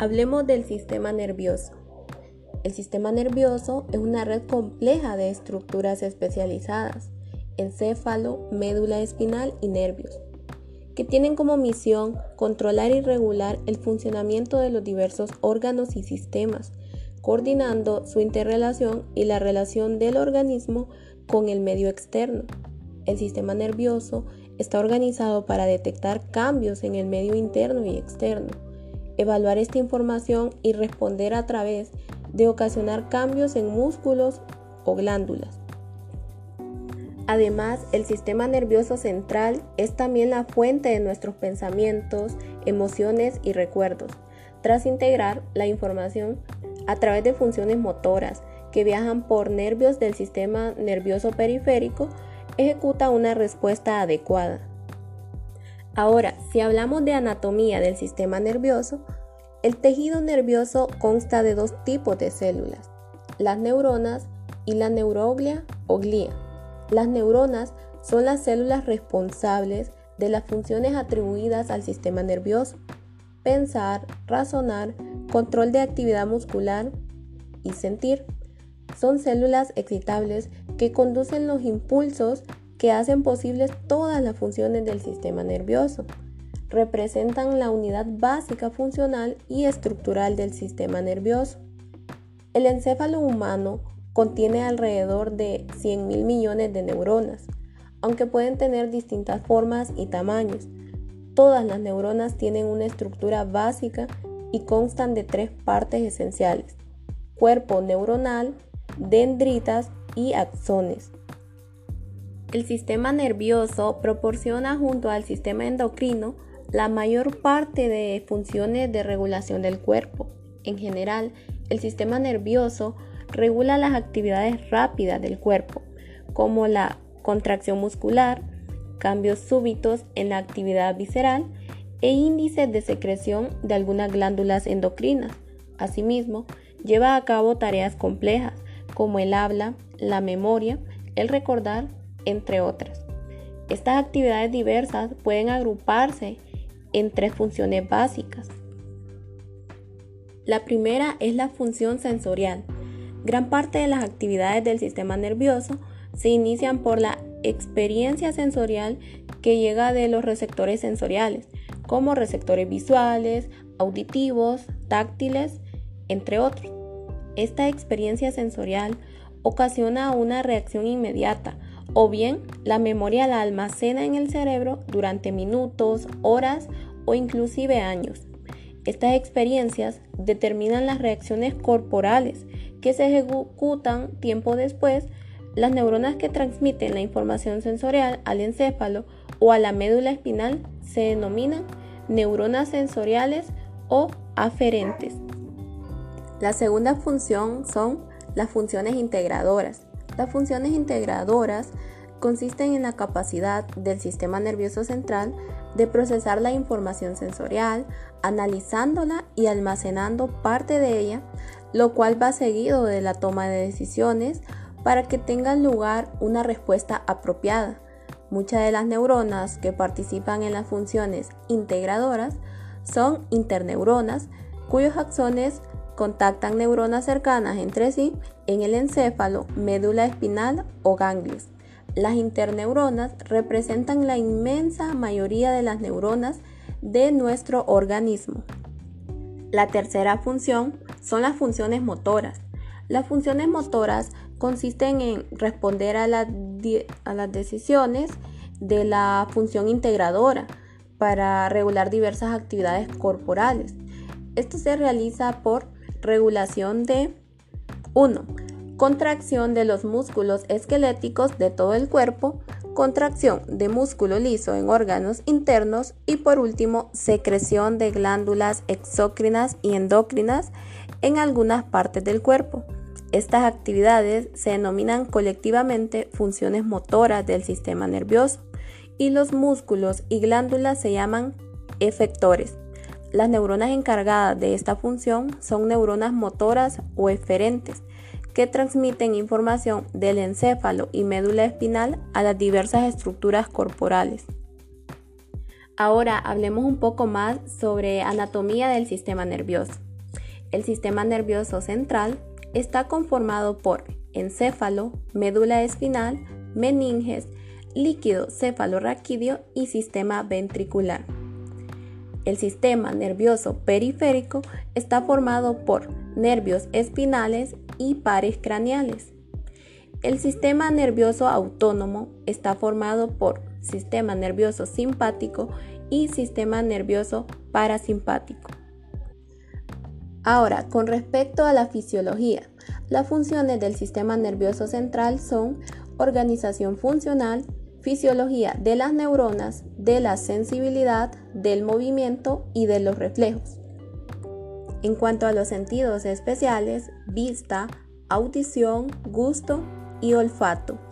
Hablemos del sistema nervioso. El sistema nervioso es una red compleja de estructuras especializadas, encéfalo, médula espinal y nervios, que tienen como misión controlar y regular el funcionamiento de los diversos órganos y sistemas, coordinando su interrelación y la relación del organismo con el medio externo. El sistema nervioso está organizado para detectar cambios en el medio interno y externo evaluar esta información y responder a través de ocasionar cambios en músculos o glándulas. Además, el sistema nervioso central es también la fuente de nuestros pensamientos, emociones y recuerdos, tras integrar la información a través de funciones motoras que viajan por nervios del sistema nervioso periférico, ejecuta una respuesta adecuada. Ahora, si hablamos de anatomía del sistema nervioso, el tejido nervioso consta de dos tipos de células, las neuronas y la neuroglia o glía. Las neuronas son las células responsables de las funciones atribuidas al sistema nervioso, pensar, razonar, control de actividad muscular y sentir. Son células excitables que conducen los impulsos que hacen posibles todas las funciones del sistema nervioso. Representan la unidad básica funcional y estructural del sistema nervioso. El encéfalo humano contiene alrededor de 100 mil millones de neuronas, aunque pueden tener distintas formas y tamaños. Todas las neuronas tienen una estructura básica y constan de tres partes esenciales, cuerpo neuronal, dendritas y axones. El sistema nervioso proporciona junto al sistema endocrino la mayor parte de funciones de regulación del cuerpo. En general, el sistema nervioso regula las actividades rápidas del cuerpo, como la contracción muscular, cambios súbitos en la actividad visceral e índices de secreción de algunas glándulas endocrinas. Asimismo, lleva a cabo tareas complejas como el habla, la memoria, el recordar entre otras. Estas actividades diversas pueden agruparse en tres funciones básicas. La primera es la función sensorial. Gran parte de las actividades del sistema nervioso se inician por la experiencia sensorial que llega de los receptores sensoriales, como receptores visuales, auditivos, táctiles, entre otros. Esta experiencia sensorial ocasiona una reacción inmediata o bien la memoria la almacena en el cerebro durante minutos, horas o inclusive años. Estas experiencias determinan las reacciones corporales que se ejecutan tiempo después. Las neuronas que transmiten la información sensorial al encéfalo o a la médula espinal se denominan neuronas sensoriales o aferentes. La segunda función son las funciones integradoras. Las funciones integradoras consisten en la capacidad del sistema nervioso central de procesar la información sensorial, analizándola y almacenando parte de ella, lo cual va seguido de la toma de decisiones para que tenga lugar una respuesta apropiada. Muchas de las neuronas que participan en las funciones integradoras son interneuronas, cuyos axones contactan neuronas cercanas entre sí en el encéfalo, médula espinal o ganglios. Las interneuronas representan la inmensa mayoría de las neuronas de nuestro organismo. La tercera función son las funciones motoras. Las funciones motoras consisten en responder a, las decisiones de la función integradora para regular diversas actividades corporales. Esto se realiza por regulación de 1. Contracción de los músculos esqueléticos de todo el cuerpo, contracción de músculo liso en órganos internos y por último secreción de glándulas exócrinas y endocrinas en algunas partes del cuerpo. Estas actividades se denominan colectivamente funciones motoras del sistema nervioso y los músculos y glándulas se llaman efectores. Las neuronas encargadas de esta función son neuronas motoras o eferentes, que transmiten información del encéfalo y médula espinal a las diversas estructuras corporales. Ahora hablemos un poco más sobre anatomía del sistema nervioso. El sistema nervioso central está conformado por encéfalo, médula espinal, meninges, líquido cefalorraquídeo y sistema ventricular. El sistema nervioso periférico está formado por nervios espinales y pares craneales. El sistema nervioso autónomo está formado por sistema nervioso simpático y sistema nervioso parasimpático. Ahora, con respecto a la fisiología, las funciones del sistema nervioso central son organización funcional, fisiología de las neuronas, de la sensibilidad, del movimiento y de los reflejos. En cuanto a los sentidos especiales, vista, audición, gusto y olfato.